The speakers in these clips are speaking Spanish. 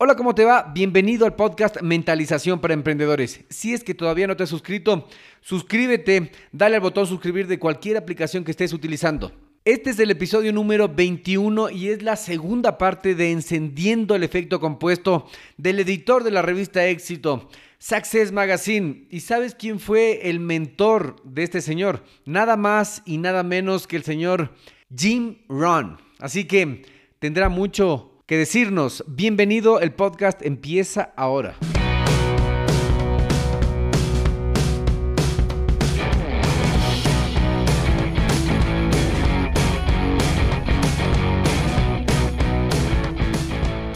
Hola, ¿cómo te va? Bienvenido al podcast Mentalización para Emprendedores. Si es que todavía no te has suscrito, suscríbete, dale al botón suscribir de cualquier aplicación que estés utilizando. Este es el episodio número 21 y es la segunda parte de Encendiendo el Efecto Compuesto del editor de la revista Éxito, Success Magazine. ¿Y sabes quién fue el mentor de este señor? Nada más y nada menos que el señor Jim Ron. Así que tendrá mucho que decirnos. Bienvenido, el podcast empieza ahora.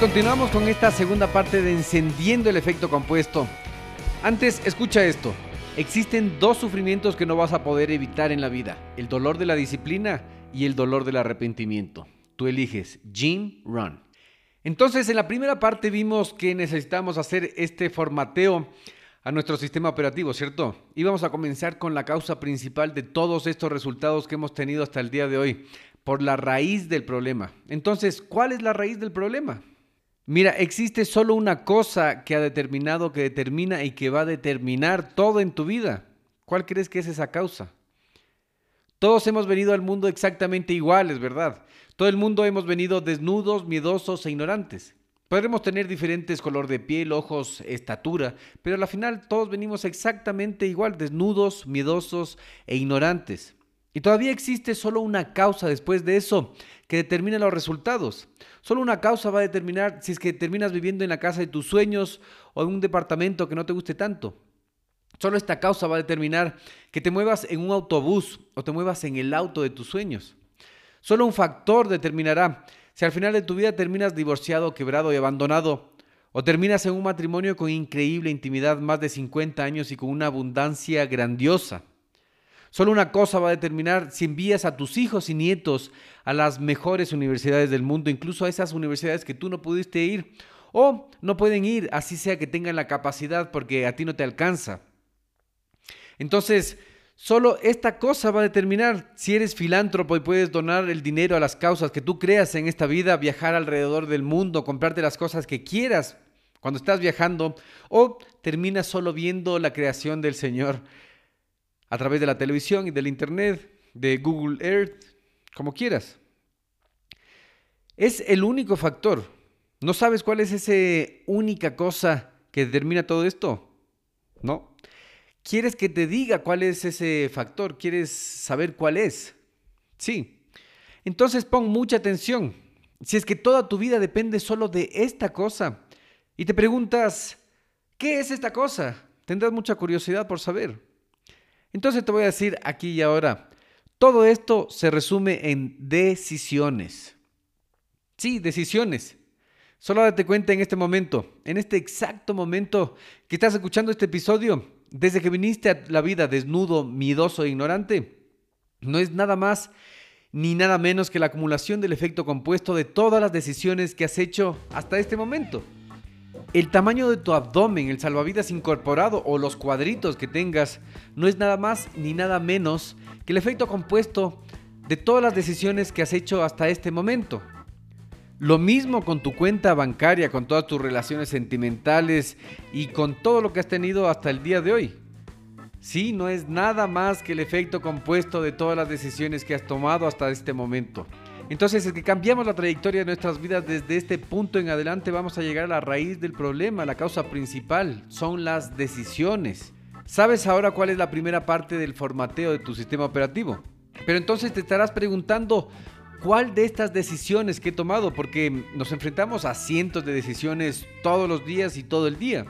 Continuamos con esta segunda parte de encendiendo el efecto compuesto. Antes, escucha esto. Existen dos sufrimientos que no vas a poder evitar en la vida. El dolor de la disciplina y el dolor del arrepentimiento. Tú eliges Jim Run. Entonces, en la primera parte vimos que necesitamos hacer este formateo a nuestro sistema operativo, ¿cierto? Y vamos a comenzar con la causa principal de todos estos resultados que hemos tenido hasta el día de hoy, por la raíz del problema. Entonces, ¿cuál es la raíz del problema? Mira, existe solo una cosa que ha determinado, que determina y que va a determinar todo en tu vida. ¿Cuál crees que es esa causa? Todos hemos venido al mundo exactamente iguales, ¿verdad? Todo el mundo hemos venido desnudos, miedosos e ignorantes. Podremos tener diferentes color de piel, ojos, estatura, pero al final todos venimos exactamente igual, desnudos, miedosos e ignorantes. Y todavía existe solo una causa después de eso que determina los resultados. Solo una causa va a determinar si es que terminas viviendo en la casa de tus sueños o en un departamento que no te guste tanto. Solo esta causa va a determinar que te muevas en un autobús o te muevas en el auto de tus sueños. Solo un factor determinará si al final de tu vida terminas divorciado, quebrado y abandonado o terminas en un matrimonio con increíble intimidad, más de 50 años y con una abundancia grandiosa. Solo una cosa va a determinar si envías a tus hijos y nietos a las mejores universidades del mundo, incluso a esas universidades que tú no pudiste ir o no pueden ir, así sea que tengan la capacidad porque a ti no te alcanza. Entonces, solo esta cosa va a determinar si eres filántropo y puedes donar el dinero a las causas que tú creas en esta vida, viajar alrededor del mundo, comprarte las cosas que quieras cuando estás viajando o terminas solo viendo la creación del Señor a través de la televisión y del Internet, de Google Earth, como quieras. Es el único factor. ¿No sabes cuál es esa única cosa que determina todo esto? ¿No? ¿Quieres que te diga cuál es ese factor? ¿Quieres saber cuál es? Sí. Entonces pon mucha atención. Si es que toda tu vida depende solo de esta cosa y te preguntas, ¿qué es esta cosa? Tendrás mucha curiosidad por saber. Entonces te voy a decir aquí y ahora, todo esto se resume en decisiones. Sí, decisiones. Solo date cuenta en este momento, en este exacto momento que estás escuchando este episodio, desde que viniste a la vida desnudo, miedoso e ignorante, no es nada más ni nada menos que la acumulación del efecto compuesto de todas las decisiones que has hecho hasta este momento. El tamaño de tu abdomen, el salvavidas incorporado o los cuadritos que tengas no es nada más ni nada menos que el efecto compuesto de todas las decisiones que has hecho hasta este momento. Lo mismo con tu cuenta bancaria, con todas tus relaciones sentimentales y con todo lo que has tenido hasta el día de hoy. Sí, no es nada más que el efecto compuesto de todas las decisiones que has tomado hasta este momento. Entonces, es que cambiamos la trayectoria de nuestras vidas desde este punto en adelante, vamos a llegar a la raíz del problema, la causa principal, son las decisiones. ¿Sabes ahora cuál es la primera parte del formateo de tu sistema operativo? Pero entonces te estarás preguntando, ¿cuál de estas decisiones que he tomado? Porque nos enfrentamos a cientos de decisiones todos los días y todo el día.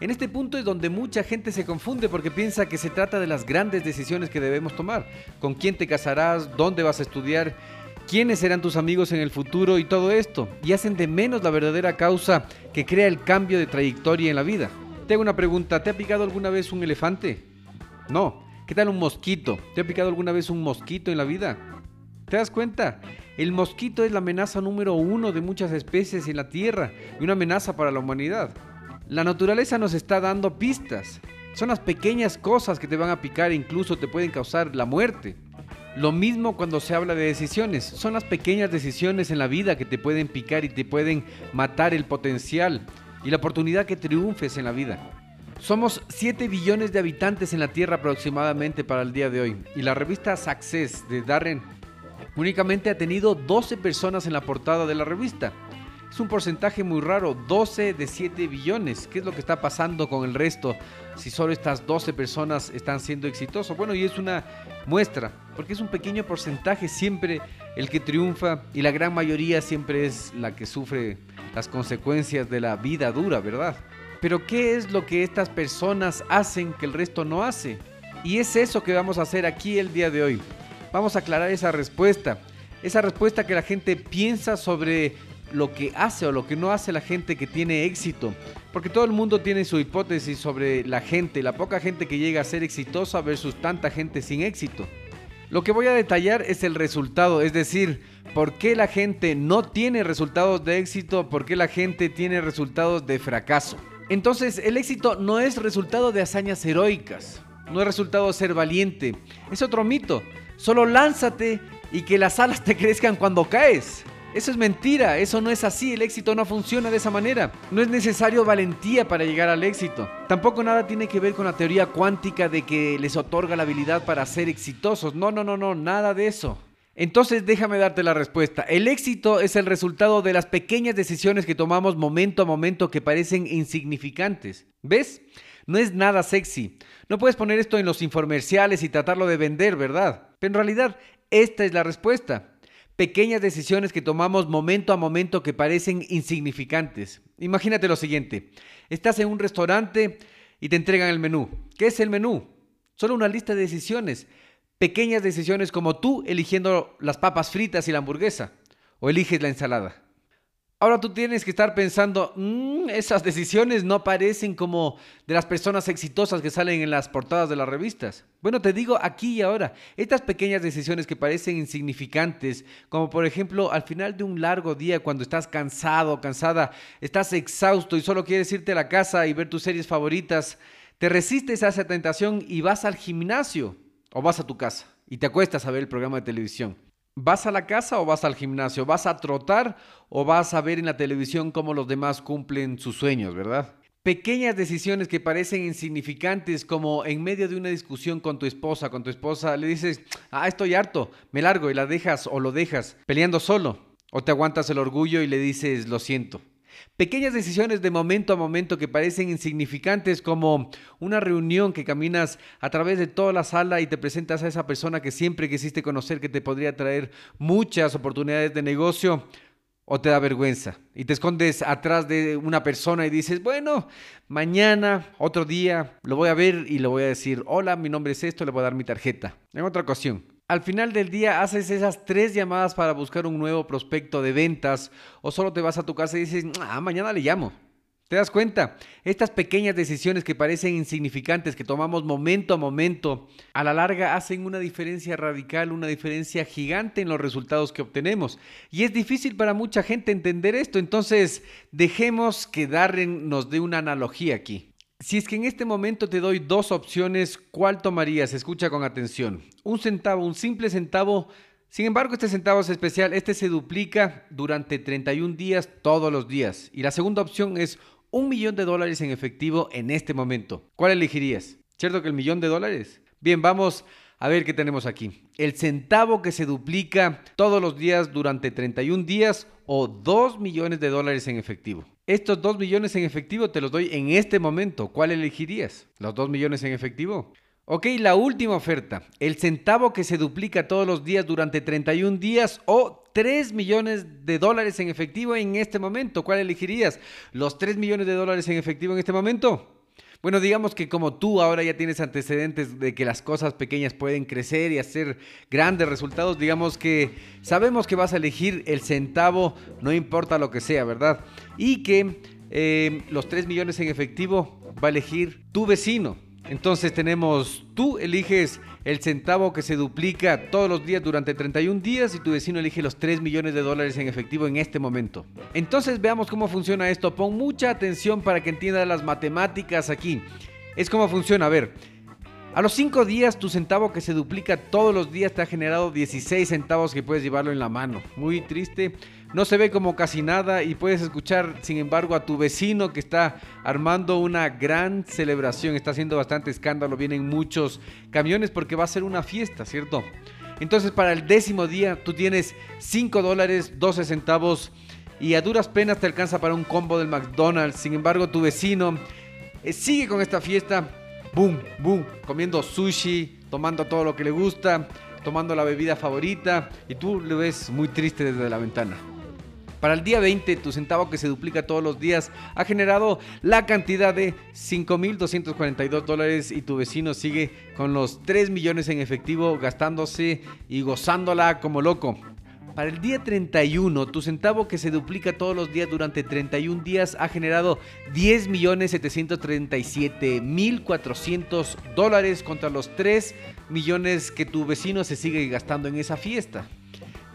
En este punto es donde mucha gente se confunde porque piensa que se trata de las grandes decisiones que debemos tomar. ¿Con quién te casarás? ¿Dónde vas a estudiar? Quiénes serán tus amigos en el futuro y todo esto, y hacen de menos la verdadera causa que crea el cambio de trayectoria en la vida. Te hago una pregunta, ¿te ha picado alguna vez un elefante? No. ¿Qué tal un mosquito? ¿Te ha picado alguna vez un mosquito en la vida? ¿Te das cuenta? El mosquito es la amenaza número uno de muchas especies en la Tierra y una amenaza para la humanidad. La naturaleza nos está dando pistas. Son las pequeñas cosas que te van a picar e incluso te pueden causar la muerte. Lo mismo cuando se habla de decisiones. Son las pequeñas decisiones en la vida que te pueden picar y te pueden matar el potencial y la oportunidad que triunfes en la vida. Somos 7 billones de habitantes en la Tierra aproximadamente para el día de hoy. Y la revista Success de Darren únicamente ha tenido 12 personas en la portada de la revista. Es un porcentaje muy raro, 12 de 7 billones. ¿Qué es lo que está pasando con el resto si solo estas 12 personas están siendo exitosos? Bueno, y es una muestra, porque es un pequeño porcentaje siempre el que triunfa y la gran mayoría siempre es la que sufre las consecuencias de la vida dura, ¿verdad? Pero ¿qué es lo que estas personas hacen que el resto no hace? Y es eso que vamos a hacer aquí el día de hoy. Vamos a aclarar esa respuesta. Esa respuesta que la gente piensa sobre lo que hace o lo que no hace la gente que tiene éxito. Porque todo el mundo tiene su hipótesis sobre la gente, la poca gente que llega a ser exitosa versus tanta gente sin éxito. Lo que voy a detallar es el resultado, es decir, por qué la gente no tiene resultados de éxito, por qué la gente tiene resultados de fracaso. Entonces, el éxito no es resultado de hazañas heroicas, no es resultado de ser valiente, es otro mito. Solo lánzate y que las alas te crezcan cuando caes. Eso es mentira, eso no es así, el éxito no funciona de esa manera. No es necesario valentía para llegar al éxito. Tampoco nada tiene que ver con la teoría cuántica de que les otorga la habilidad para ser exitosos. No, no, no, no, nada de eso. Entonces déjame darte la respuesta. El éxito es el resultado de las pequeñas decisiones que tomamos momento a momento que parecen insignificantes. ¿Ves? No es nada sexy. No puedes poner esto en los infomerciales y tratarlo de vender, ¿verdad? Pero en realidad, esta es la respuesta pequeñas decisiones que tomamos momento a momento que parecen insignificantes. Imagínate lo siguiente, estás en un restaurante y te entregan el menú. ¿Qué es el menú? Solo una lista de decisiones, pequeñas decisiones como tú eligiendo las papas fritas y la hamburguesa, o eliges la ensalada. Ahora tú tienes que estar pensando, mm, esas decisiones no parecen como de las personas exitosas que salen en las portadas de las revistas. Bueno, te digo aquí y ahora, estas pequeñas decisiones que parecen insignificantes, como por ejemplo al final de un largo día cuando estás cansado, cansada, estás exhausto y solo quieres irte a la casa y ver tus series favoritas, te resistes a esa tentación y vas al gimnasio o vas a tu casa y te acuestas a ver el programa de televisión. ¿Vas a la casa o vas al gimnasio? ¿Vas a trotar o vas a ver en la televisión cómo los demás cumplen sus sueños, verdad? Pequeñas decisiones que parecen insignificantes, como en medio de una discusión con tu esposa, con tu esposa, le dices, ah, estoy harto, me largo y la dejas o lo dejas peleando solo. O te aguantas el orgullo y le dices, lo siento. Pequeñas decisiones de momento a momento que parecen insignificantes como una reunión que caminas a través de toda la sala y te presentas a esa persona que siempre quisiste conocer que te podría traer muchas oportunidades de negocio o te da vergüenza y te escondes atrás de una persona y dices, bueno, mañana, otro día, lo voy a ver y le voy a decir, hola, mi nombre es esto, le voy a dar mi tarjeta. En otra ocasión al final del día haces esas tres llamadas para buscar un nuevo prospecto de ventas o solo te vas a tu casa y dices, ah, mañana le llamo. ¿Te das cuenta? Estas pequeñas decisiones que parecen insignificantes, que tomamos momento a momento, a la larga hacen una diferencia radical, una diferencia gigante en los resultados que obtenemos. Y es difícil para mucha gente entender esto, entonces dejemos que Darren nos dé una analogía aquí. Si es que en este momento te doy dos opciones, ¿cuál tomarías? Escucha con atención. Un centavo, un simple centavo. Sin embargo, este centavo es especial. Este se duplica durante 31 días todos los días. Y la segunda opción es un millón de dólares en efectivo en este momento. ¿Cuál elegirías? ¿Cierto que el millón de dólares? Bien, vamos a ver qué tenemos aquí. El centavo que se duplica todos los días durante 31 días o 2 millones de dólares en efectivo. Estos 2 millones en efectivo te los doy en este momento. ¿Cuál elegirías? ¿Los 2 millones en efectivo? Ok, la última oferta. El centavo que se duplica todos los días durante 31 días o 3 millones de dólares en efectivo en este momento. ¿Cuál elegirías? ¿Los 3 millones de dólares en efectivo en este momento? Bueno, digamos que como tú ahora ya tienes antecedentes de que las cosas pequeñas pueden crecer y hacer grandes resultados, digamos que sabemos que vas a elegir el centavo, no importa lo que sea, ¿verdad? Y que eh, los 3 millones en efectivo va a elegir tu vecino. Entonces tenemos, tú eliges el centavo que se duplica todos los días durante 31 días y tu vecino elige los 3 millones de dólares en efectivo en este momento. Entonces veamos cómo funciona esto. Pon mucha atención para que entiendas las matemáticas aquí. Es como funciona, a ver. A los 5 días, tu centavo que se duplica todos los días te ha generado 16 centavos que puedes llevarlo en la mano. Muy triste. No se ve como casi nada y puedes escuchar, sin embargo, a tu vecino que está armando una gran celebración. Está haciendo bastante escándalo. Vienen muchos camiones porque va a ser una fiesta, ¿cierto? Entonces, para el décimo día, tú tienes 5 dólares, 12 centavos y a duras penas te alcanza para un combo del McDonald's. Sin embargo, tu vecino eh, sigue con esta fiesta boom, boom, comiendo sushi, tomando todo lo que le gusta, tomando la bebida favorita y tú lo ves muy triste desde la ventana. Para el día 20, tu centavo que se duplica todos los días ha generado la cantidad de 5.242 dólares y tu vecino sigue con los 3 millones en efectivo gastándose y gozándola como loco. Para el día 31, tu centavo que se duplica todos los días durante 31 días ha generado 10.737.400 dólares contra los 3 millones que tu vecino se sigue gastando en esa fiesta.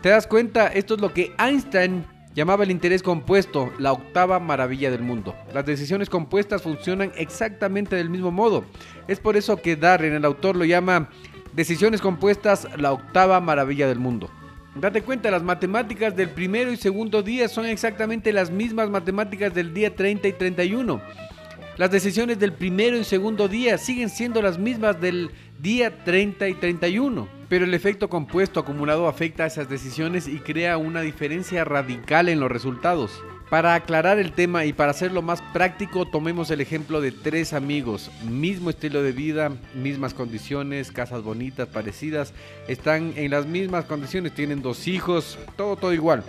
¿Te das cuenta? Esto es lo que Einstein llamaba el interés compuesto, la octava maravilla del mundo. Las decisiones compuestas funcionan exactamente del mismo modo. Es por eso que Darren, el autor, lo llama decisiones compuestas, la octava maravilla del mundo. Date cuenta, las matemáticas del primero y segundo día son exactamente las mismas matemáticas del día 30 y 31. Las decisiones del primero y segundo día siguen siendo las mismas del día 30 y 31, pero el efecto compuesto acumulado afecta a esas decisiones y crea una diferencia radical en los resultados. Para aclarar el tema y para hacerlo más práctico, tomemos el ejemplo de tres amigos, mismo estilo de vida, mismas condiciones, casas bonitas, parecidas, están en las mismas condiciones, tienen dos hijos, todo, todo igual.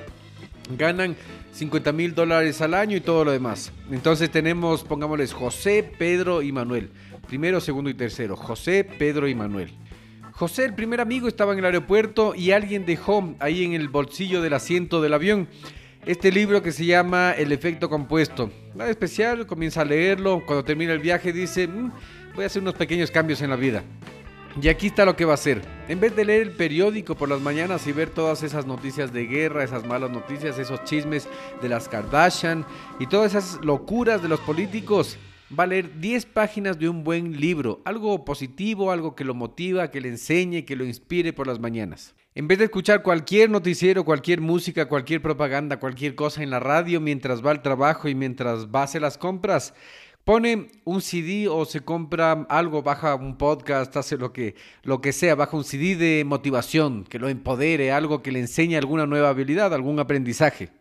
Ganan 50 mil dólares al año y todo lo demás. Entonces tenemos, pongámosles, José, Pedro y Manuel. Primero, segundo y tercero. José, Pedro y Manuel. José, el primer amigo, estaba en el aeropuerto y alguien dejó ahí en el bolsillo del asiento del avión este libro que se llama El efecto compuesto. Nada especial, comienza a leerlo, cuando termina el viaje dice, mm, voy a hacer unos pequeños cambios en la vida. Y aquí está lo que va a hacer. En vez de leer el periódico por las mañanas y ver todas esas noticias de guerra, esas malas noticias, esos chismes de las Kardashian y todas esas locuras de los políticos, va a leer 10 páginas de un buen libro, algo positivo, algo que lo motiva, que le enseñe, que lo inspire por las mañanas. En vez de escuchar cualquier noticiero, cualquier música, cualquier propaganda, cualquier cosa en la radio mientras va al trabajo y mientras va a hacer las compras, pone un CD o se compra algo, baja un podcast, hace lo que, lo que sea, baja un CD de motivación, que lo empodere, algo que le enseñe alguna nueva habilidad, algún aprendizaje.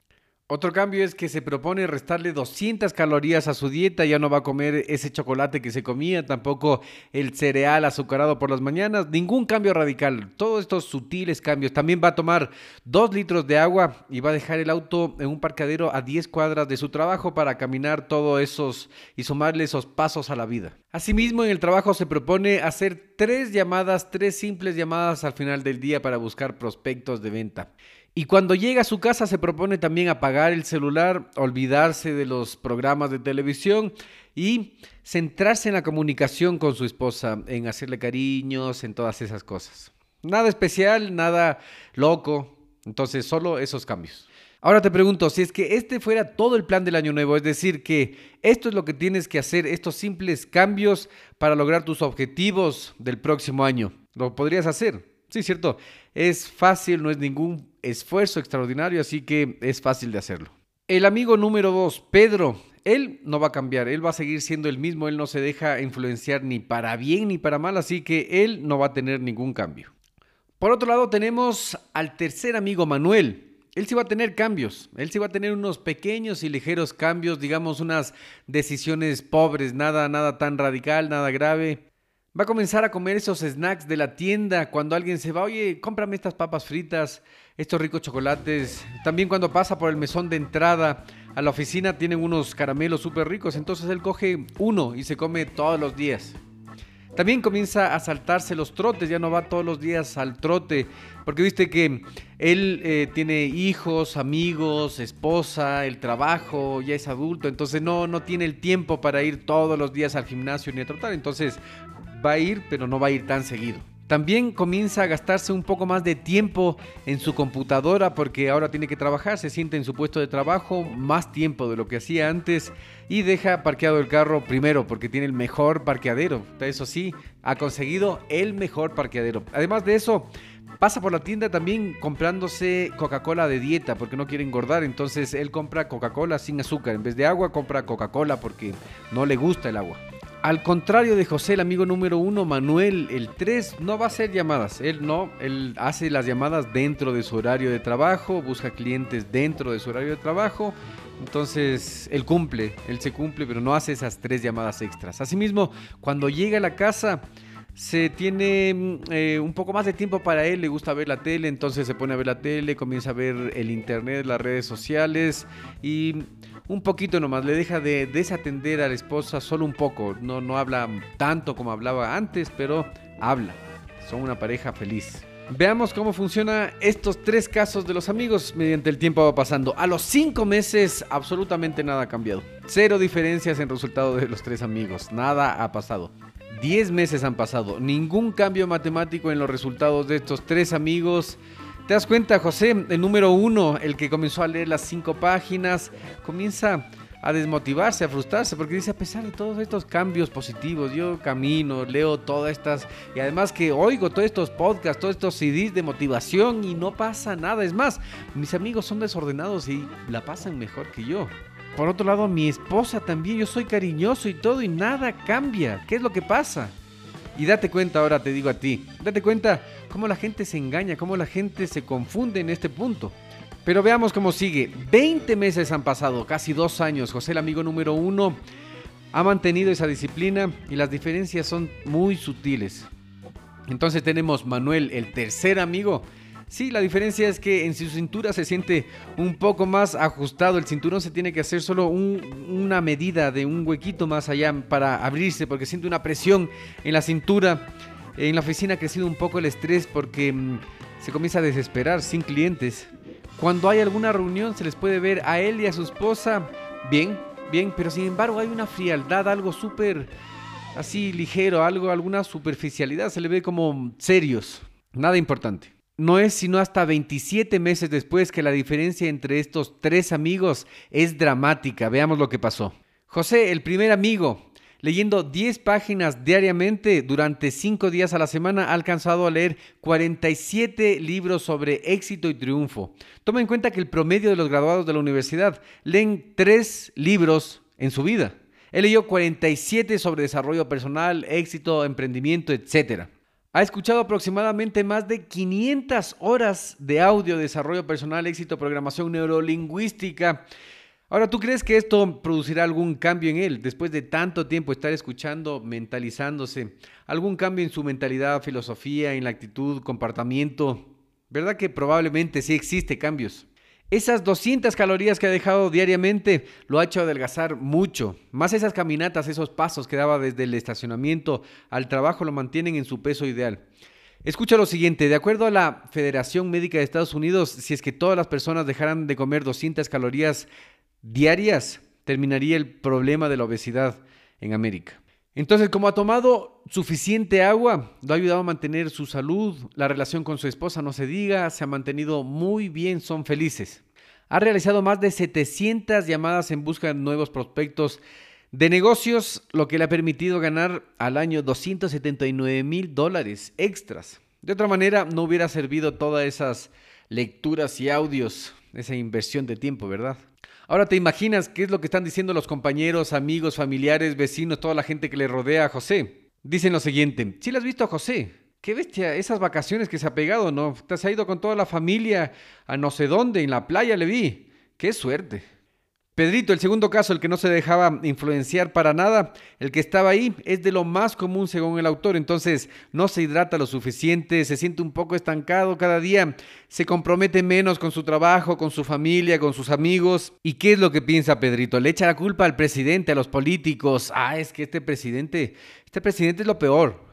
Otro cambio es que se propone restarle 200 calorías a su dieta, ya no va a comer ese chocolate que se comía, tampoco el cereal azucarado por las mañanas, ningún cambio radical, todos estos sutiles cambios. También va a tomar 2 litros de agua y va a dejar el auto en un parqueadero a 10 cuadras de su trabajo para caminar todos esos y sumarle esos pasos a la vida. Asimismo, en el trabajo se propone hacer tres llamadas, tres simples llamadas al final del día para buscar prospectos de venta. Y cuando llega a su casa se propone también apagar el celular, olvidarse de los programas de televisión y centrarse en la comunicación con su esposa, en hacerle cariños, en todas esas cosas. Nada especial, nada loco, entonces solo esos cambios. Ahora te pregunto, si es que este fuera todo el plan del año nuevo, es decir, que esto es lo que tienes que hacer, estos simples cambios para lograr tus objetivos del próximo año, ¿lo podrías hacer? Sí, cierto. Es fácil, no es ningún esfuerzo extraordinario, así que es fácil de hacerlo. El amigo número dos, Pedro, él no va a cambiar, él va a seguir siendo el mismo, él no se deja influenciar ni para bien ni para mal, así que él no va a tener ningún cambio. Por otro lado tenemos al tercer amigo Manuel. Él sí va a tener cambios, él sí va a tener unos pequeños y ligeros cambios, digamos unas decisiones pobres, nada, nada tan radical, nada grave. Va a comenzar a comer esos snacks de la tienda cuando alguien se va, oye, cómprame estas papas fritas, estos ricos chocolates. También cuando pasa por el mesón de entrada a la oficina tienen unos caramelos súper ricos, entonces él coge uno y se come todos los días. También comienza a saltarse los trotes, ya no va todos los días al trote, porque viste que él eh, tiene hijos, amigos, esposa, el trabajo, ya es adulto, entonces no, no tiene el tiempo para ir todos los días al gimnasio ni a trotar, entonces va a ir, pero no va a ir tan seguido. También comienza a gastarse un poco más de tiempo en su computadora porque ahora tiene que trabajar, se siente en su puesto de trabajo más tiempo de lo que hacía antes y deja parqueado el carro primero porque tiene el mejor parqueadero. Eso sí, ha conseguido el mejor parqueadero. Además de eso, pasa por la tienda también comprándose Coca-Cola de dieta porque no quiere engordar. Entonces él compra Coca-Cola sin azúcar. En vez de agua compra Coca-Cola porque no le gusta el agua. Al contrario de José, el amigo número uno, Manuel, el 3, no va a hacer llamadas. Él no, él hace las llamadas dentro de su horario de trabajo, busca clientes dentro de su horario de trabajo. Entonces, él cumple, él se cumple, pero no hace esas tres llamadas extras. Asimismo, cuando llega a la casa, se tiene mm, eh, un poco más de tiempo para él, le gusta ver la tele, entonces se pone a ver la tele, comienza a ver el internet, las redes sociales y un poquito nomás, le deja de desatender a la esposa solo un poco. No, no habla tanto como hablaba antes, pero habla. Son una pareja feliz. Veamos cómo funciona estos tres casos de los amigos mediante el tiempo va pasando. A los cinco meses absolutamente nada ha cambiado. Cero diferencias en resultado de los tres amigos. Nada ha pasado. Diez meses han pasado. Ningún cambio matemático en los resultados de estos tres amigos. ¿Te das cuenta, José? El número uno, el que comenzó a leer las cinco páginas, comienza a desmotivarse, a frustrarse, porque dice, a pesar de todos estos cambios positivos, yo camino, leo todas estas, y además que oigo todos estos podcasts, todos estos CDs de motivación y no pasa nada. Es más, mis amigos son desordenados y la pasan mejor que yo. Por otro lado, mi esposa también, yo soy cariñoso y todo y nada cambia. ¿Qué es lo que pasa? Y date cuenta ahora, te digo a ti, date cuenta cómo la gente se engaña, cómo la gente se confunde en este punto. Pero veamos cómo sigue. 20 meses han pasado, casi dos años. José, el amigo número uno, ha mantenido esa disciplina y las diferencias son muy sutiles. Entonces tenemos Manuel, el tercer amigo, Sí, la diferencia es que en su cintura se siente un poco más ajustado. El cinturón se tiene que hacer solo una medida de un huequito más allá para abrirse porque siente una presión en la cintura. En la oficina ha crecido un poco el estrés porque mm, se comienza a desesperar sin clientes. Cuando hay alguna reunión se les puede ver a él y a su esposa bien, bien, pero sin embargo hay una frialdad, algo súper así ligero, algo, alguna superficialidad, se le ve como serios, nada importante. No es sino hasta 27 meses después que la diferencia entre estos tres amigos es dramática. Veamos lo que pasó. José, el primer amigo, leyendo 10 páginas diariamente durante 5 días a la semana, ha alcanzado a leer 47 libros sobre éxito y triunfo. Toma en cuenta que el promedio de los graduados de la universidad leen 3 libros en su vida. Él leyó 47 sobre desarrollo personal, éxito, emprendimiento, etc. Ha escuchado aproximadamente más de 500 horas de audio, desarrollo personal, éxito, programación neurolingüística. Ahora, ¿tú crees que esto producirá algún cambio en él después de tanto tiempo estar escuchando, mentalizándose? ¿Algún cambio en su mentalidad, filosofía, en la actitud, comportamiento? ¿Verdad que probablemente sí existe cambios? Esas 200 calorías que ha dejado diariamente lo ha hecho adelgazar mucho. Más esas caminatas, esos pasos que daba desde el estacionamiento al trabajo lo mantienen en su peso ideal. Escucha lo siguiente, de acuerdo a la Federación Médica de Estados Unidos, si es que todas las personas dejaran de comer 200 calorías diarias, terminaría el problema de la obesidad en América. Entonces, como ha tomado suficiente agua, lo ha ayudado a mantener su salud, la relación con su esposa, no se diga, se ha mantenido muy bien, son felices. Ha realizado más de 700 llamadas en busca de nuevos prospectos de negocios, lo que le ha permitido ganar al año 279 mil dólares extras. De otra manera, no hubiera servido todas esas lecturas y audios, esa inversión de tiempo, ¿verdad? Ahora te imaginas qué es lo que están diciendo los compañeros, amigos, familiares, vecinos, toda la gente que le rodea a José. Dicen lo siguiente, ¿sí le has visto a José? Qué bestia, esas vacaciones que se ha pegado, ¿no? Te has ido con toda la familia a no sé dónde, en la playa le vi. Qué suerte. Pedrito, el segundo caso, el que no se dejaba influenciar para nada, el que estaba ahí, es de lo más común según el autor, entonces no se hidrata lo suficiente, se siente un poco estancado cada día, se compromete menos con su trabajo, con su familia, con sus amigos. ¿Y qué es lo que piensa Pedrito? Le echa la culpa al presidente, a los políticos. Ah, es que este presidente, este presidente es lo peor.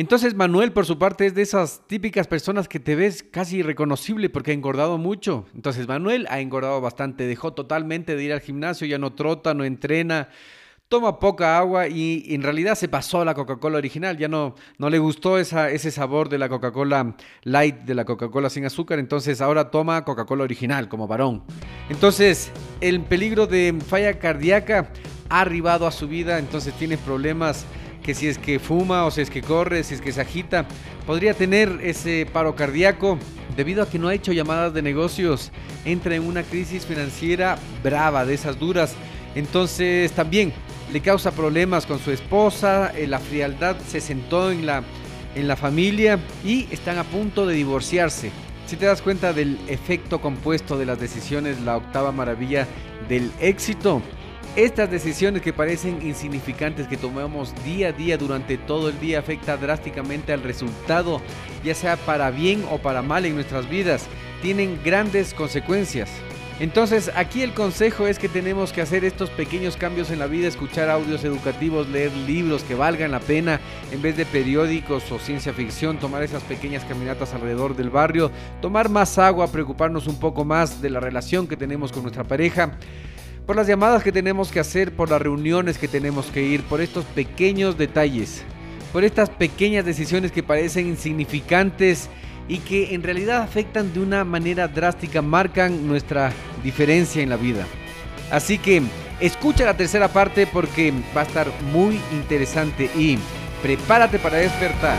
Entonces Manuel, por su parte, es de esas típicas personas que te ves casi irreconocible porque ha engordado mucho. Entonces Manuel ha engordado bastante, dejó totalmente de ir al gimnasio, ya no trota, no entrena, toma poca agua y en realidad se pasó a la Coca-Cola original, ya no, no le gustó ese sabor de la Coca-Cola light, de la Coca-Cola sin azúcar, entonces ahora toma Coca-Cola original como varón. Entonces el peligro de falla cardíaca ha arribado a su vida, entonces tiene problemas si es que fuma o si es que corre, si es que se agita, podría tener ese paro cardíaco debido a que no ha hecho llamadas de negocios, entra en una crisis financiera brava, de esas duras. Entonces también le causa problemas con su esposa, eh, la frialdad se sentó en la, en la familia y están a punto de divorciarse. Si te das cuenta del efecto compuesto de las decisiones, la octava maravilla del éxito, estas decisiones que parecen insignificantes que tomamos día a día durante todo el día afecta drásticamente al resultado, ya sea para bien o para mal en nuestras vidas. Tienen grandes consecuencias. Entonces aquí el consejo es que tenemos que hacer estos pequeños cambios en la vida, escuchar audios educativos, leer libros que valgan la pena en vez de periódicos o ciencia ficción, tomar esas pequeñas caminatas alrededor del barrio, tomar más agua, preocuparnos un poco más de la relación que tenemos con nuestra pareja por las llamadas que tenemos que hacer, por las reuniones que tenemos que ir, por estos pequeños detalles, por estas pequeñas decisiones que parecen insignificantes y que en realidad afectan de una manera drástica, marcan nuestra diferencia en la vida. Así que escucha la tercera parte porque va a estar muy interesante y prepárate para despertar.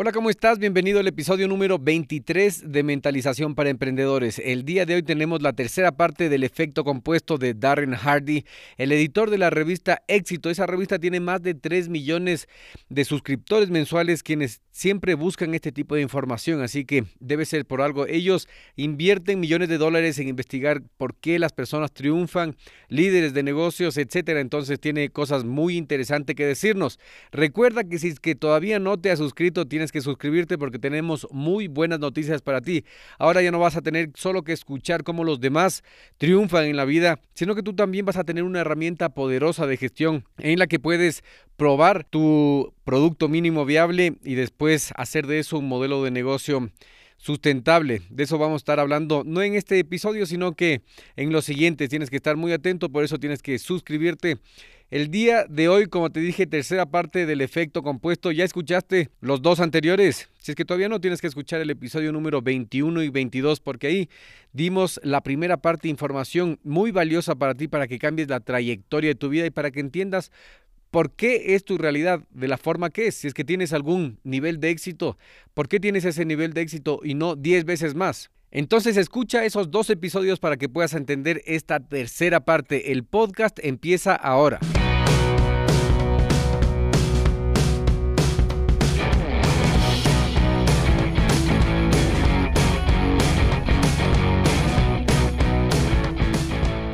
Hola, ¿cómo estás? Bienvenido al episodio número 23 de Mentalización para Emprendedores. El día de hoy tenemos la tercera parte del efecto compuesto de Darren Hardy, el editor de la revista Éxito. Esa revista tiene más de 3 millones de suscriptores mensuales quienes siempre buscan este tipo de información, así que debe ser por algo. Ellos invierten millones de dólares en investigar por qué las personas triunfan, líderes de negocios, etcétera. Entonces tiene cosas muy interesantes que decirnos. Recuerda que si es que todavía no te has suscrito, tienes que suscribirte porque tenemos muy buenas noticias para ti. Ahora ya no vas a tener solo que escuchar cómo los demás triunfan en la vida, sino que tú también vas a tener una herramienta poderosa de gestión en la que puedes probar tu producto mínimo viable y después hacer de eso un modelo de negocio sustentable. De eso vamos a estar hablando no en este episodio, sino que en los siguientes. Tienes que estar muy atento, por eso tienes que suscribirte. El día de hoy, como te dije, tercera parte del efecto compuesto. ¿Ya escuchaste los dos anteriores? Si es que todavía no tienes que escuchar el episodio número 21 y 22, porque ahí dimos la primera parte de información muy valiosa para ti, para que cambies la trayectoria de tu vida y para que entiendas ¿Por qué es tu realidad de la forma que es? Si es que tienes algún nivel de éxito, ¿por qué tienes ese nivel de éxito y no 10 veces más? Entonces escucha esos dos episodios para que puedas entender esta tercera parte. El podcast empieza ahora.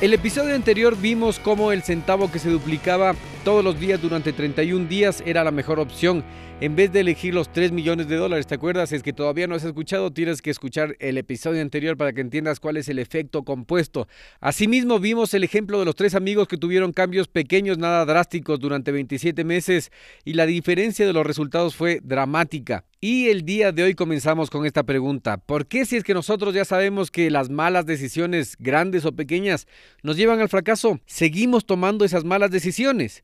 El episodio anterior vimos cómo el centavo que se duplicaba todos los días durante 31 días era la mejor opción en vez de elegir los 3 millones de dólares. ¿Te acuerdas? Es que todavía no has escuchado, tienes que escuchar el episodio anterior para que entiendas cuál es el efecto compuesto. Asimismo, vimos el ejemplo de los tres amigos que tuvieron cambios pequeños, nada drásticos durante 27 meses y la diferencia de los resultados fue dramática. Y el día de hoy comenzamos con esta pregunta. ¿Por qué si es que nosotros ya sabemos que las malas decisiones, grandes o pequeñas, nos llevan al fracaso, seguimos tomando esas malas decisiones?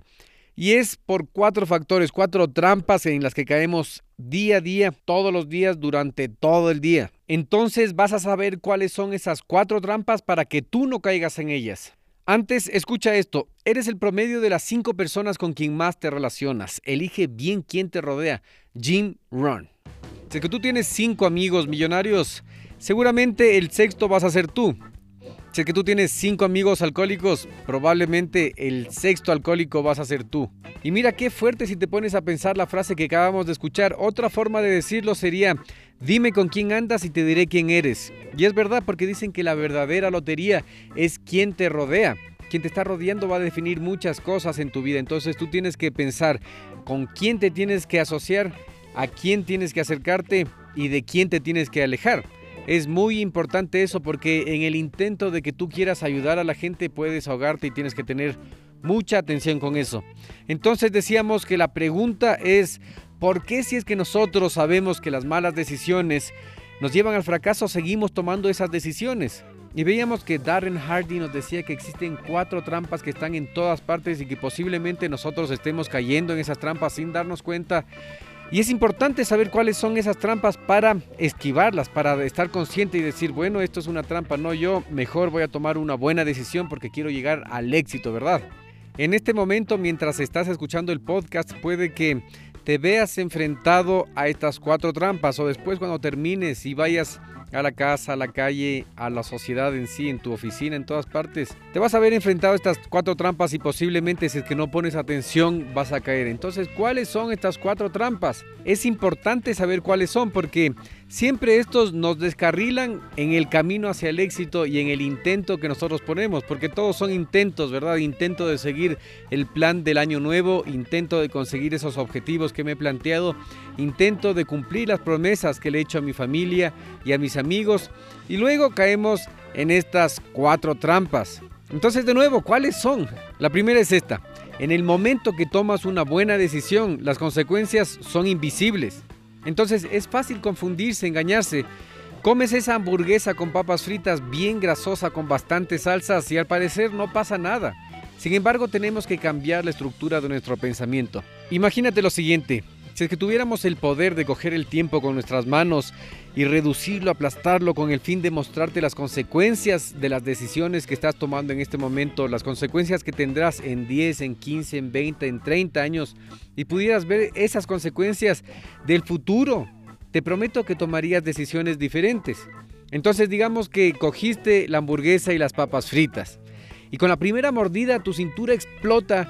Y es por cuatro factores, cuatro trampas en las que caemos día a día, todos los días, durante todo el día. Entonces vas a saber cuáles son esas cuatro trampas para que tú no caigas en ellas. Antes, escucha esto. Eres el promedio de las cinco personas con quien más te relacionas. Elige bien quién te rodea. Jim Run. Si que tú tienes cinco amigos millonarios, seguramente el sexto vas a ser tú. Si es que tú tienes cinco amigos alcohólicos, probablemente el sexto alcohólico vas a ser tú. Y mira qué fuerte si te pones a pensar la frase que acabamos de escuchar. Otra forma de decirlo sería, dime con quién andas y te diré quién eres. Y es verdad porque dicen que la verdadera lotería es quién te rodea. Quien te está rodeando va a definir muchas cosas en tu vida. Entonces tú tienes que pensar con quién te tienes que asociar, a quién tienes que acercarte y de quién te tienes que alejar. Es muy importante eso porque en el intento de que tú quieras ayudar a la gente puedes ahogarte y tienes que tener mucha atención con eso. Entonces decíamos que la pregunta es, ¿por qué si es que nosotros sabemos que las malas decisiones nos llevan al fracaso, seguimos tomando esas decisiones? Y veíamos que Darren Hardy nos decía que existen cuatro trampas que están en todas partes y que posiblemente nosotros estemos cayendo en esas trampas sin darnos cuenta y es importante saber cuáles son esas trampas para esquivarlas, para estar consciente y decir, bueno, esto es una trampa, no yo, mejor voy a tomar una buena decisión porque quiero llegar al éxito, ¿verdad? En este momento, mientras estás escuchando el podcast, puede que te veas enfrentado a estas cuatro trampas o después cuando termines y vayas a la casa, a la calle, a la sociedad en sí, en tu oficina, en todas partes. Te vas a ver enfrentado a estas cuatro trampas y posiblemente si es que no pones atención vas a caer. Entonces, ¿cuáles son estas cuatro trampas? Es importante saber cuáles son porque siempre estos nos descarrilan en el camino hacia el éxito y en el intento que nosotros ponemos, porque todos son intentos, ¿verdad? Intento de seguir el plan del año nuevo, intento de conseguir esos objetivos que me he planteado, intento de cumplir las promesas que le he hecho a mi familia y a mis amigos, y luego caemos en estas cuatro trampas. Entonces, de nuevo, ¿cuáles son? La primera es esta. En el momento que tomas una buena decisión, las consecuencias son invisibles. Entonces es fácil confundirse, engañarse. Comes esa hamburguesa con papas fritas bien grasosa con bastantes salsas y al parecer no pasa nada. Sin embargo, tenemos que cambiar la estructura de nuestro pensamiento. Imagínate lo siguiente, si es que tuviéramos el poder de coger el tiempo con nuestras manos y reducirlo, aplastarlo con el fin de mostrarte las consecuencias de las decisiones que estás tomando en este momento, las consecuencias que tendrás en 10, en 15, en 20, en 30 años y pudieras ver esas consecuencias del futuro, te prometo que tomarías decisiones diferentes. Entonces digamos que cogiste la hamburguesa y las papas fritas y con la primera mordida tu cintura explota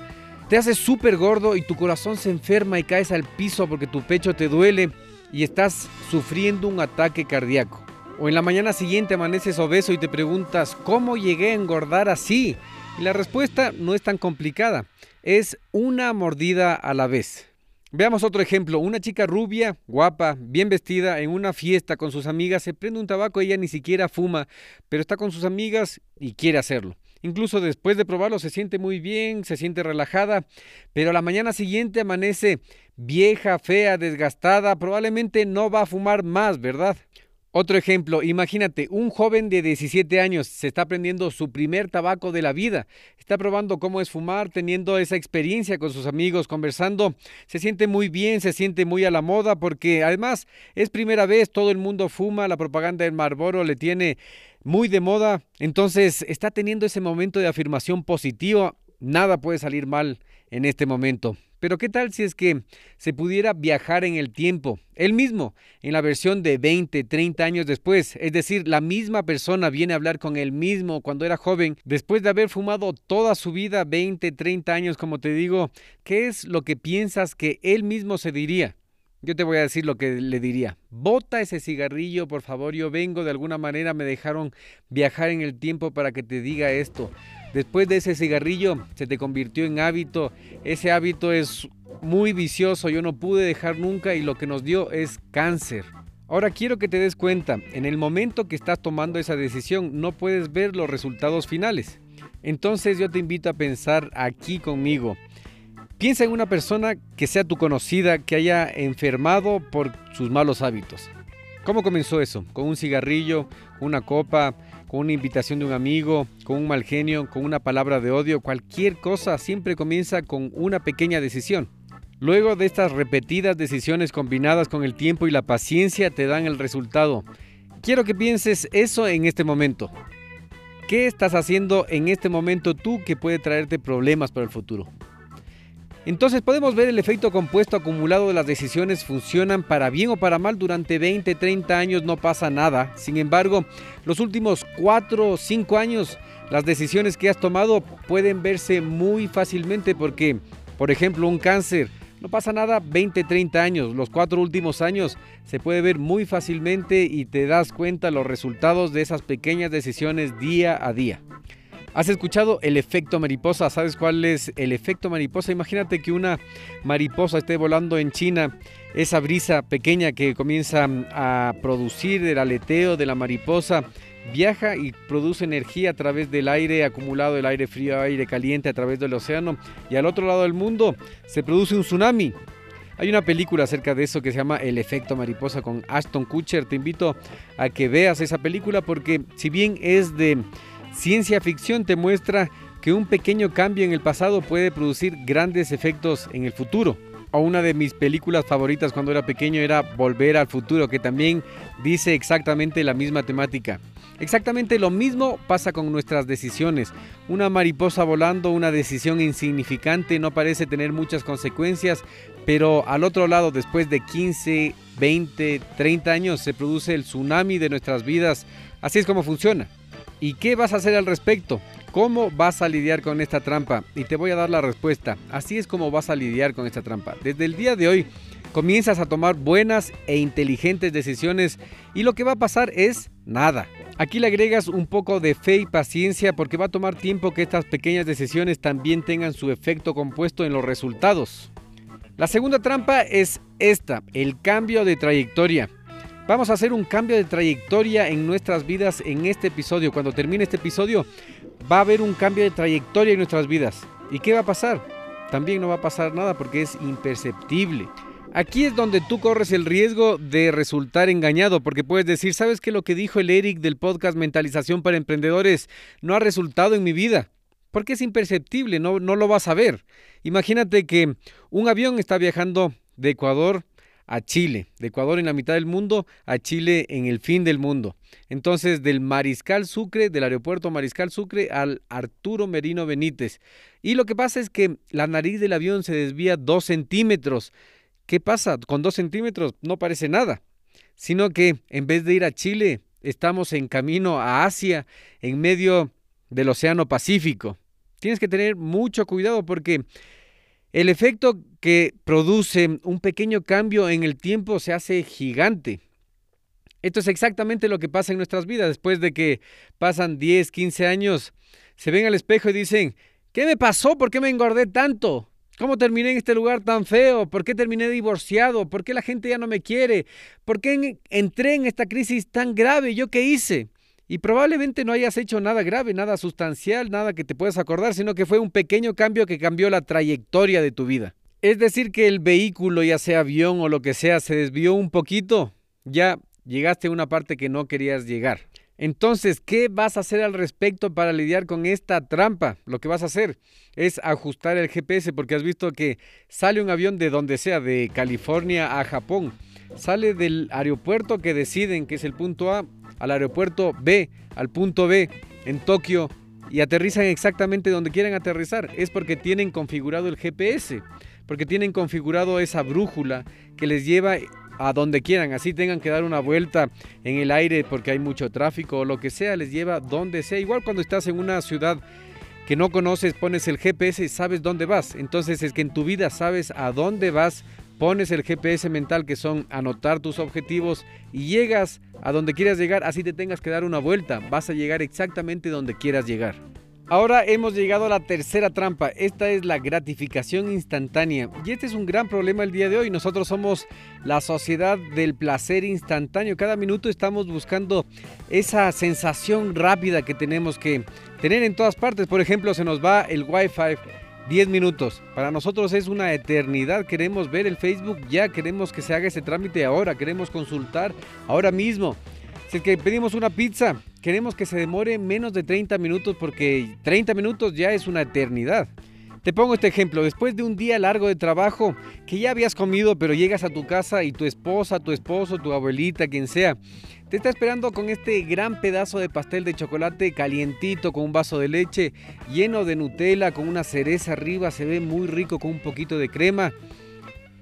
te haces súper gordo y tu corazón se enferma y caes al piso porque tu pecho te duele y estás sufriendo un ataque cardíaco. O en la mañana siguiente amaneces obeso y te preguntas, ¿cómo llegué a engordar así? Y la respuesta no es tan complicada, es una mordida a la vez. Veamos otro ejemplo, una chica rubia, guapa, bien vestida, en una fiesta con sus amigas, se prende un tabaco, ella ni siquiera fuma, pero está con sus amigas y quiere hacerlo. Incluso después de probarlo se siente muy bien, se siente relajada, pero a la mañana siguiente amanece vieja, fea, desgastada, probablemente no va a fumar más, ¿verdad? Otro ejemplo, imagínate, un joven de 17 años se está prendiendo su primer tabaco de la vida, está probando cómo es fumar, teniendo esa experiencia con sus amigos, conversando, se siente muy bien, se siente muy a la moda, porque además es primera vez, todo el mundo fuma, la propaganda del Marlboro le tiene muy de moda, entonces está teniendo ese momento de afirmación positiva, nada puede salir mal en este momento. Pero ¿qué tal si es que se pudiera viajar en el tiempo? Él mismo, en la versión de 20, 30 años después, es decir, la misma persona viene a hablar con él mismo cuando era joven, después de haber fumado toda su vida, 20, 30 años, como te digo, ¿qué es lo que piensas que él mismo se diría? Yo te voy a decir lo que le diría. Bota ese cigarrillo, por favor. Yo vengo, de alguna manera me dejaron viajar en el tiempo para que te diga esto. Después de ese cigarrillo se te convirtió en hábito. Ese hábito es muy vicioso. Yo no pude dejar nunca y lo que nos dio es cáncer. Ahora quiero que te des cuenta, en el momento que estás tomando esa decisión no puedes ver los resultados finales. Entonces yo te invito a pensar aquí conmigo. Piensa en una persona que sea tu conocida, que haya enfermado por sus malos hábitos. ¿Cómo comenzó eso? ¿Con un cigarrillo, una copa, con una invitación de un amigo, con un mal genio, con una palabra de odio? Cualquier cosa siempre comienza con una pequeña decisión. Luego de estas repetidas decisiones combinadas con el tiempo y la paciencia te dan el resultado. Quiero que pienses eso en este momento. ¿Qué estás haciendo en este momento tú que puede traerte problemas para el futuro? Entonces podemos ver el efecto compuesto acumulado de las decisiones funcionan para bien o para mal durante 20, 30 años no pasa nada. Sin embargo, los últimos 4 o 5 años las decisiones que has tomado pueden verse muy fácilmente porque, por ejemplo, un cáncer no pasa nada 20, 30 años, los cuatro últimos años se puede ver muy fácilmente y te das cuenta los resultados de esas pequeñas decisiones día a día. ¿Has escuchado el efecto mariposa? ¿Sabes cuál es el efecto mariposa? Imagínate que una mariposa esté volando en China, esa brisa pequeña que comienza a producir el aleteo de la mariposa viaja y produce energía a través del aire acumulado, el aire frío, aire caliente a través del océano y al otro lado del mundo se produce un tsunami. Hay una película acerca de eso que se llama El efecto mariposa con Aston Kutcher. Te invito a que veas esa película porque si bien es de Ciencia ficción te muestra que un pequeño cambio en el pasado puede producir grandes efectos en el futuro. O una de mis películas favoritas cuando era pequeño era Volver al futuro, que también dice exactamente la misma temática. Exactamente lo mismo pasa con nuestras decisiones. Una mariposa volando, una decisión insignificante, no parece tener muchas consecuencias, pero al otro lado, después de 15, 20, 30 años, se produce el tsunami de nuestras vidas. Así es como funciona. ¿Y qué vas a hacer al respecto? ¿Cómo vas a lidiar con esta trampa? Y te voy a dar la respuesta. Así es como vas a lidiar con esta trampa. Desde el día de hoy comienzas a tomar buenas e inteligentes decisiones y lo que va a pasar es nada. Aquí le agregas un poco de fe y paciencia porque va a tomar tiempo que estas pequeñas decisiones también tengan su efecto compuesto en los resultados. La segunda trampa es esta, el cambio de trayectoria. Vamos a hacer un cambio de trayectoria en nuestras vidas en este episodio. Cuando termine este episodio, va a haber un cambio de trayectoria en nuestras vidas. ¿Y qué va a pasar? También no va a pasar nada porque es imperceptible. Aquí es donde tú corres el riesgo de resultar engañado, porque puedes decir, ¿sabes qué lo que dijo el Eric del podcast Mentalización para Emprendedores no ha resultado en mi vida? porque es imperceptible, no, no lo vas a ver. Imagínate que un avión está viajando de Ecuador a Chile, de Ecuador en la mitad del mundo a Chile en el fin del mundo. Entonces, del Mariscal Sucre, del aeropuerto Mariscal Sucre al Arturo Merino Benítez. Y lo que pasa es que la nariz del avión se desvía dos centímetros. ¿Qué pasa? Con dos centímetros no parece nada, sino que en vez de ir a Chile, estamos en camino a Asia, en medio del Océano Pacífico. Tienes que tener mucho cuidado porque el efecto que produce un pequeño cambio en el tiempo se hace gigante. Esto es exactamente lo que pasa en nuestras vidas. Después de que pasan 10, 15 años, se ven al espejo y dicen, ¿qué me pasó? ¿Por qué me engordé tanto? ¿Cómo terminé en este lugar tan feo? ¿Por qué terminé divorciado? ¿Por qué la gente ya no me quiere? ¿Por qué entré en esta crisis tan grave? ¿Yo qué hice? Y probablemente no hayas hecho nada grave, nada sustancial, nada que te puedas acordar, sino que fue un pequeño cambio que cambió la trayectoria de tu vida. Es decir, que el vehículo, ya sea avión o lo que sea, se desvió un poquito, ya llegaste a una parte que no querías llegar. Entonces, ¿qué vas a hacer al respecto para lidiar con esta trampa? Lo que vas a hacer es ajustar el GPS porque has visto que sale un avión de donde sea, de California a Japón. Sale del aeropuerto que deciden que es el punto A al aeropuerto B, al punto B en Tokio y aterrizan exactamente donde quieren aterrizar. Es porque tienen configurado el GPS, porque tienen configurado esa brújula que les lleva a donde quieran, así tengan que dar una vuelta en el aire porque hay mucho tráfico o lo que sea, les lleva donde sea. Igual cuando estás en una ciudad que no conoces, pones el GPS y sabes dónde vas. Entonces es que en tu vida sabes a dónde vas pones el GPS mental que son anotar tus objetivos y llegas a donde quieras llegar, así te tengas que dar una vuelta, vas a llegar exactamente donde quieras llegar. Ahora hemos llegado a la tercera trampa, esta es la gratificación instantánea. Y este es un gran problema el día de hoy, nosotros somos la sociedad del placer instantáneo, cada minuto estamos buscando esa sensación rápida que tenemos que tener en todas partes, por ejemplo se nos va el wifi 10 minutos. Para nosotros es una eternidad. Queremos ver el Facebook ya, queremos que se haga ese trámite ahora, queremos consultar ahora mismo. Si es que pedimos una pizza, queremos que se demore menos de 30 minutos porque 30 minutos ya es una eternidad. Te pongo este ejemplo, después de un día largo de trabajo que ya habías comido, pero llegas a tu casa y tu esposa, tu esposo, tu abuelita, quien sea, te está esperando con este gran pedazo de pastel de chocolate calientito con un vaso de leche, lleno de Nutella, con una cereza arriba, se ve muy rico con un poquito de crema.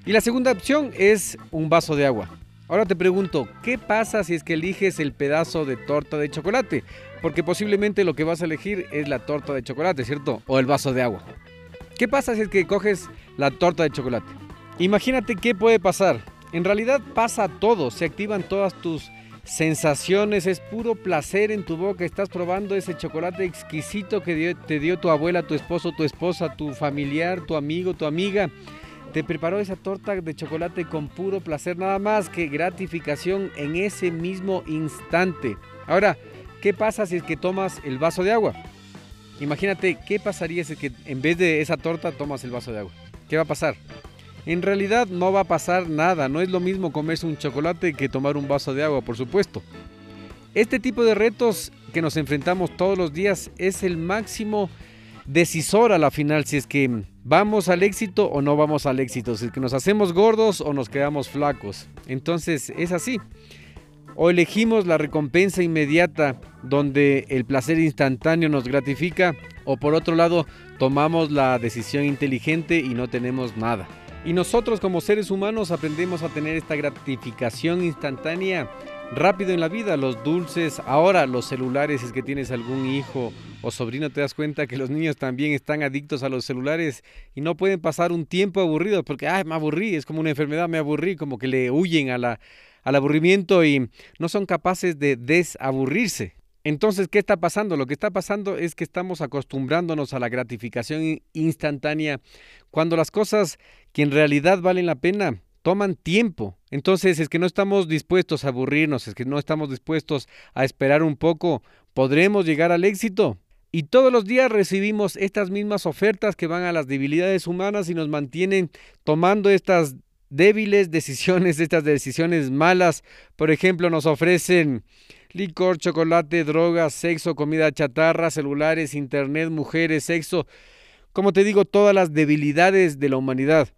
Y la segunda opción es un vaso de agua. Ahora te pregunto, ¿qué pasa si es que eliges el pedazo de torta de chocolate? Porque posiblemente lo que vas a elegir es la torta de chocolate, ¿cierto? O el vaso de agua. ¿Qué pasa si es que coges la torta de chocolate? Imagínate qué puede pasar. En realidad pasa todo, se activan todas tus sensaciones, es puro placer en tu boca. Estás probando ese chocolate exquisito que te dio tu abuela, tu esposo, tu esposa, tu familiar, tu amigo, tu amiga. Te preparó esa torta de chocolate con puro placer, nada más que gratificación en ese mismo instante. Ahora, ¿qué pasa si es que tomas el vaso de agua? Imagínate qué pasaría si que en vez de esa torta tomas el vaso de agua. ¿Qué va a pasar? En realidad no va a pasar nada, no es lo mismo comerse un chocolate que tomar un vaso de agua, por supuesto. Este tipo de retos que nos enfrentamos todos los días es el máximo decisor a la final si es que vamos al éxito o no vamos al éxito, si es que nos hacemos gordos o nos quedamos flacos. Entonces es así. O elegimos la recompensa inmediata donde el placer instantáneo nos gratifica o por otro lado tomamos la decisión inteligente y no tenemos nada. Y nosotros como seres humanos aprendemos a tener esta gratificación instantánea rápido en la vida, los dulces, ahora los celulares, si es que tienes algún hijo o sobrino, te das cuenta que los niños también están adictos a los celulares y no pueden pasar un tiempo aburrido porque, ay, me aburrí, es como una enfermedad, me aburrí, como que le huyen a la, al aburrimiento y no son capaces de desaburrirse. Entonces, ¿qué está pasando? Lo que está pasando es que estamos acostumbrándonos a la gratificación instantánea cuando las cosas que en realidad valen la pena toman tiempo. Entonces, es que no estamos dispuestos a aburrirnos, es que no estamos dispuestos a esperar un poco, podremos llegar al éxito. Y todos los días recibimos estas mismas ofertas que van a las debilidades humanas y nos mantienen tomando estas débiles decisiones, estas decisiones malas. Por ejemplo, nos ofrecen Licor, chocolate, drogas, sexo, comida chatarra, celulares, internet, mujeres, sexo. Como te digo, todas las debilidades de la humanidad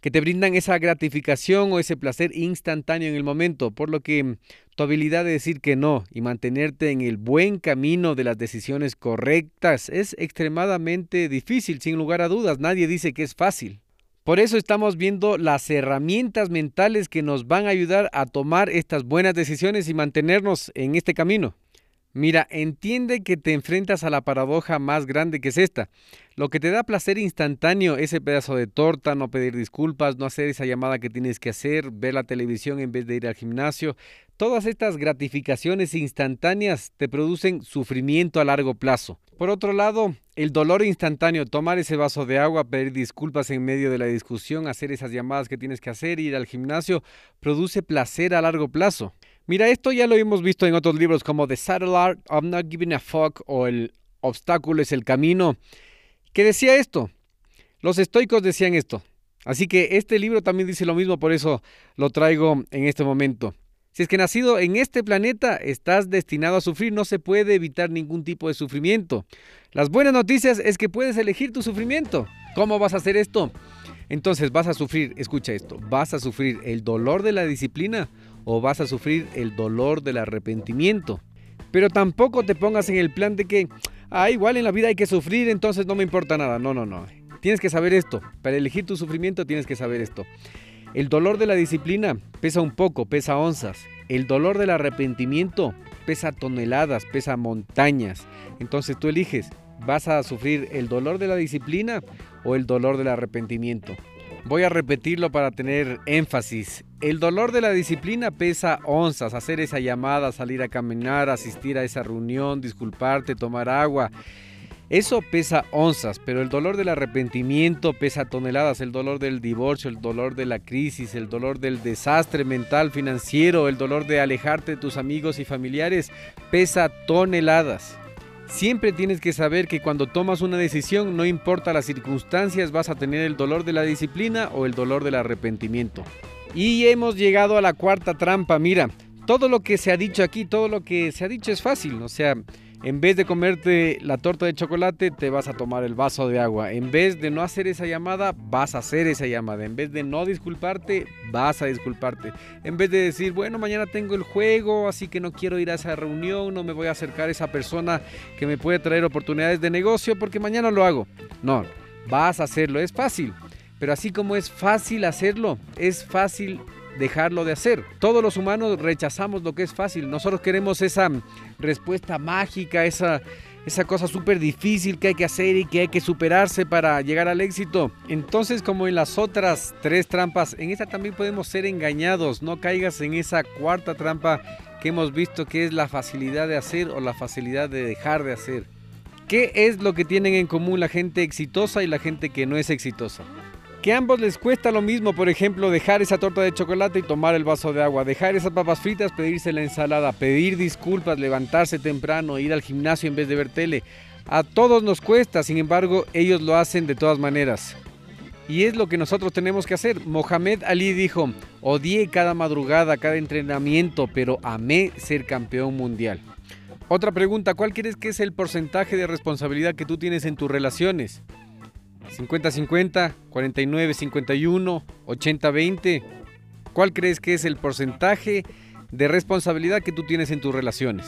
que te brindan esa gratificación o ese placer instantáneo en el momento, por lo que tu habilidad de decir que no y mantenerte en el buen camino de las decisiones correctas es extremadamente difícil, sin lugar a dudas, nadie dice que es fácil. Por eso estamos viendo las herramientas mentales que nos van a ayudar a tomar estas buenas decisiones y mantenernos en este camino. Mira, entiende que te enfrentas a la paradoja más grande que es esta. Lo que te da placer instantáneo, ese pedazo de torta, no pedir disculpas, no hacer esa llamada que tienes que hacer, ver la televisión en vez de ir al gimnasio, todas estas gratificaciones instantáneas te producen sufrimiento a largo plazo. Por otro lado, el dolor instantáneo, tomar ese vaso de agua, pedir disculpas en medio de la discusión, hacer esas llamadas que tienes que hacer, ir al gimnasio, produce placer a largo plazo. Mira, esto ya lo hemos visto en otros libros como The Saddle Art of Not Giving a Fuck o El obstáculo es el camino, que decía esto. Los estoicos decían esto. Así que este libro también dice lo mismo, por eso lo traigo en este momento. Si es que nacido en este planeta estás destinado a sufrir, no se puede evitar ningún tipo de sufrimiento. Las buenas noticias es que puedes elegir tu sufrimiento. ¿Cómo vas a hacer esto? Entonces vas a sufrir, escucha esto, vas a sufrir el dolor de la disciplina o vas a sufrir el dolor del arrepentimiento. Pero tampoco te pongas en el plan de que, ah, igual en la vida hay que sufrir, entonces no me importa nada. No, no, no. Tienes que saber esto. Para elegir tu sufrimiento tienes que saber esto. El dolor de la disciplina pesa un poco, pesa onzas. El dolor del arrepentimiento pesa toneladas, pesa montañas. Entonces tú eliges, ¿vas a sufrir el dolor de la disciplina o el dolor del arrepentimiento? Voy a repetirlo para tener énfasis. El dolor de la disciplina pesa onzas, hacer esa llamada, salir a caminar, asistir a esa reunión, disculparte, tomar agua. Eso pesa onzas, pero el dolor del arrepentimiento pesa toneladas, el dolor del divorcio, el dolor de la crisis, el dolor del desastre mental, financiero, el dolor de alejarte de tus amigos y familiares pesa toneladas. Siempre tienes que saber que cuando tomas una decisión, no importa las circunstancias, vas a tener el dolor de la disciplina o el dolor del arrepentimiento. Y hemos llegado a la cuarta trampa. Mira, todo lo que se ha dicho aquí, todo lo que se ha dicho es fácil. O sea, en vez de comerte la torta de chocolate, te vas a tomar el vaso de agua. En vez de no hacer esa llamada, vas a hacer esa llamada. En vez de no disculparte, vas a disculparte. En vez de decir, bueno, mañana tengo el juego, así que no quiero ir a esa reunión, no me voy a acercar a esa persona que me puede traer oportunidades de negocio porque mañana lo hago. No, vas a hacerlo. Es fácil. Pero así como es fácil hacerlo, es fácil dejarlo de hacer. Todos los humanos rechazamos lo que es fácil. Nosotros queremos esa respuesta mágica, esa, esa cosa súper difícil que hay que hacer y que hay que superarse para llegar al éxito. Entonces, como en las otras tres trampas, en esta también podemos ser engañados. No caigas en esa cuarta trampa que hemos visto que es la facilidad de hacer o la facilidad de dejar de hacer. ¿Qué es lo que tienen en común la gente exitosa y la gente que no es exitosa? Que a ambos les cuesta lo mismo, por ejemplo, dejar esa torta de chocolate y tomar el vaso de agua, dejar esas papas fritas, pedirse la ensalada, pedir disculpas, levantarse temprano, ir al gimnasio en vez de ver tele. A todos nos cuesta, sin embargo, ellos lo hacen de todas maneras. Y es lo que nosotros tenemos que hacer. Mohamed Ali dijo, odié cada madrugada, cada entrenamiento, pero amé ser campeón mundial. Otra pregunta, ¿cuál crees que es el porcentaje de responsabilidad que tú tienes en tus relaciones? 50-50, 49-51, 80-20. ¿Cuál crees que es el porcentaje de responsabilidad que tú tienes en tus relaciones?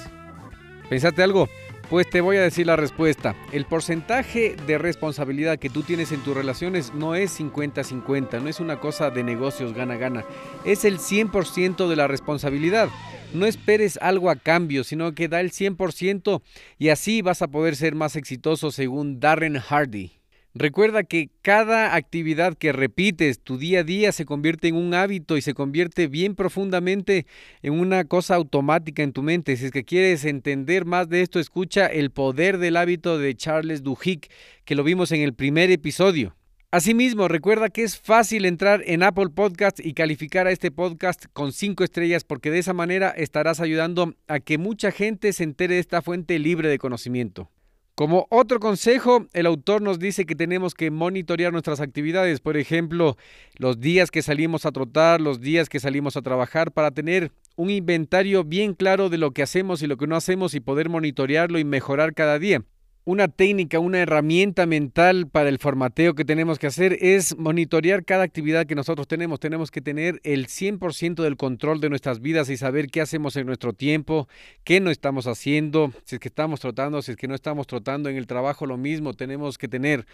¿Pensaste algo? Pues te voy a decir la respuesta. El porcentaje de responsabilidad que tú tienes en tus relaciones no es 50-50, no es una cosa de negocios gana-gana, es el 100% de la responsabilidad. No esperes algo a cambio, sino que da el 100% y así vas a poder ser más exitoso según Darren Hardy. Recuerda que cada actividad que repites tu día a día se convierte en un hábito y se convierte bien profundamente en una cosa automática en tu mente. Si es que quieres entender más de esto, escucha El poder del hábito de Charles Duhigg, que lo vimos en el primer episodio. Asimismo, recuerda que es fácil entrar en Apple Podcast y calificar a este podcast con cinco estrellas porque de esa manera estarás ayudando a que mucha gente se entere de esta fuente libre de conocimiento. Como otro consejo, el autor nos dice que tenemos que monitorear nuestras actividades, por ejemplo, los días que salimos a trotar, los días que salimos a trabajar, para tener un inventario bien claro de lo que hacemos y lo que no hacemos y poder monitorearlo y mejorar cada día una técnica, una herramienta mental para el formateo que tenemos que hacer es monitorear cada actividad que nosotros tenemos. Tenemos que tener el 100% del control de nuestras vidas y saber qué hacemos en nuestro tiempo, qué no estamos haciendo, si es que estamos trotando, si es que no estamos trotando. En el trabajo lo mismo, tenemos que tener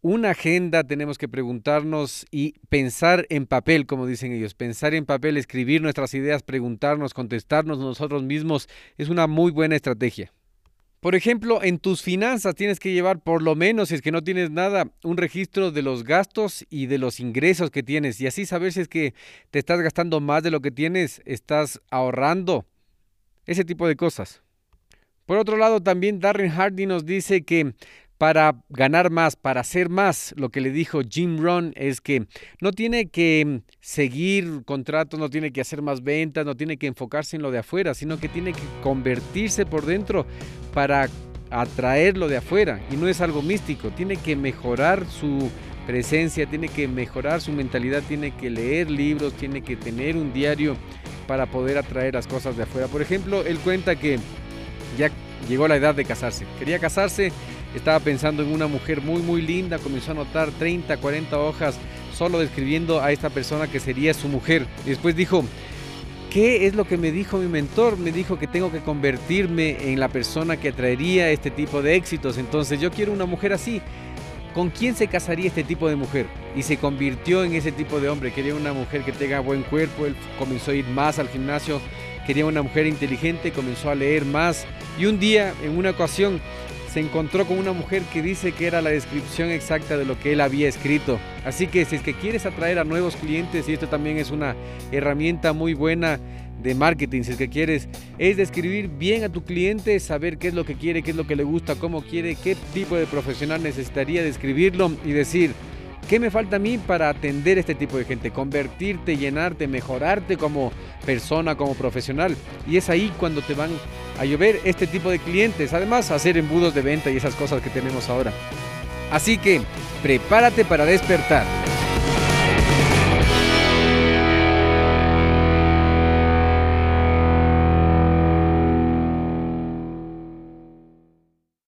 una agenda, tenemos que preguntarnos y pensar en papel, como dicen ellos, pensar en papel, escribir nuestras ideas, preguntarnos, contestarnos nosotros mismos, es una muy buena estrategia. Por ejemplo, en tus finanzas tienes que llevar por lo menos, si es que no tienes nada, un registro de los gastos y de los ingresos que tienes y así saber si es que te estás gastando más de lo que tienes, estás ahorrando, ese tipo de cosas. Por otro lado, también Darren Hardy nos dice que para ganar más, para hacer más. Lo que le dijo Jim Rohn es que no tiene que seguir contratos, no tiene que hacer más ventas, no tiene que enfocarse en lo de afuera, sino que tiene que convertirse por dentro para atraer lo de afuera. Y no es algo místico, tiene que mejorar su presencia, tiene que mejorar su mentalidad, tiene que leer libros, tiene que tener un diario para poder atraer las cosas de afuera. Por ejemplo, él cuenta que ya llegó la edad de casarse. Quería casarse estaba pensando en una mujer muy muy linda, comenzó a anotar 30, 40 hojas solo describiendo a esta persona que sería su mujer. Después dijo, ¿qué es lo que me dijo mi mentor? Me dijo que tengo que convertirme en la persona que atraería este tipo de éxitos. Entonces yo quiero una mujer así. ¿Con quién se casaría este tipo de mujer? Y se convirtió en ese tipo de hombre. Quería una mujer que tenga buen cuerpo, él comenzó a ir más al gimnasio, quería una mujer inteligente, comenzó a leer más. Y un día, en una ocasión, se encontró con una mujer que dice que era la descripción exacta de lo que él había escrito. Así que si es que quieres atraer a nuevos clientes, y esto también es una herramienta muy buena de marketing, si es que quieres, es describir bien a tu cliente, saber qué es lo que quiere, qué es lo que le gusta, cómo quiere, qué tipo de profesional necesitaría describirlo y decir, ¿Qué me falta a mí para atender este tipo de gente? Convertirte, llenarte, mejorarte como persona, como profesional. Y es ahí cuando te van a llover este tipo de clientes. Además, hacer embudos de venta y esas cosas que tenemos ahora. Así que prepárate para despertar.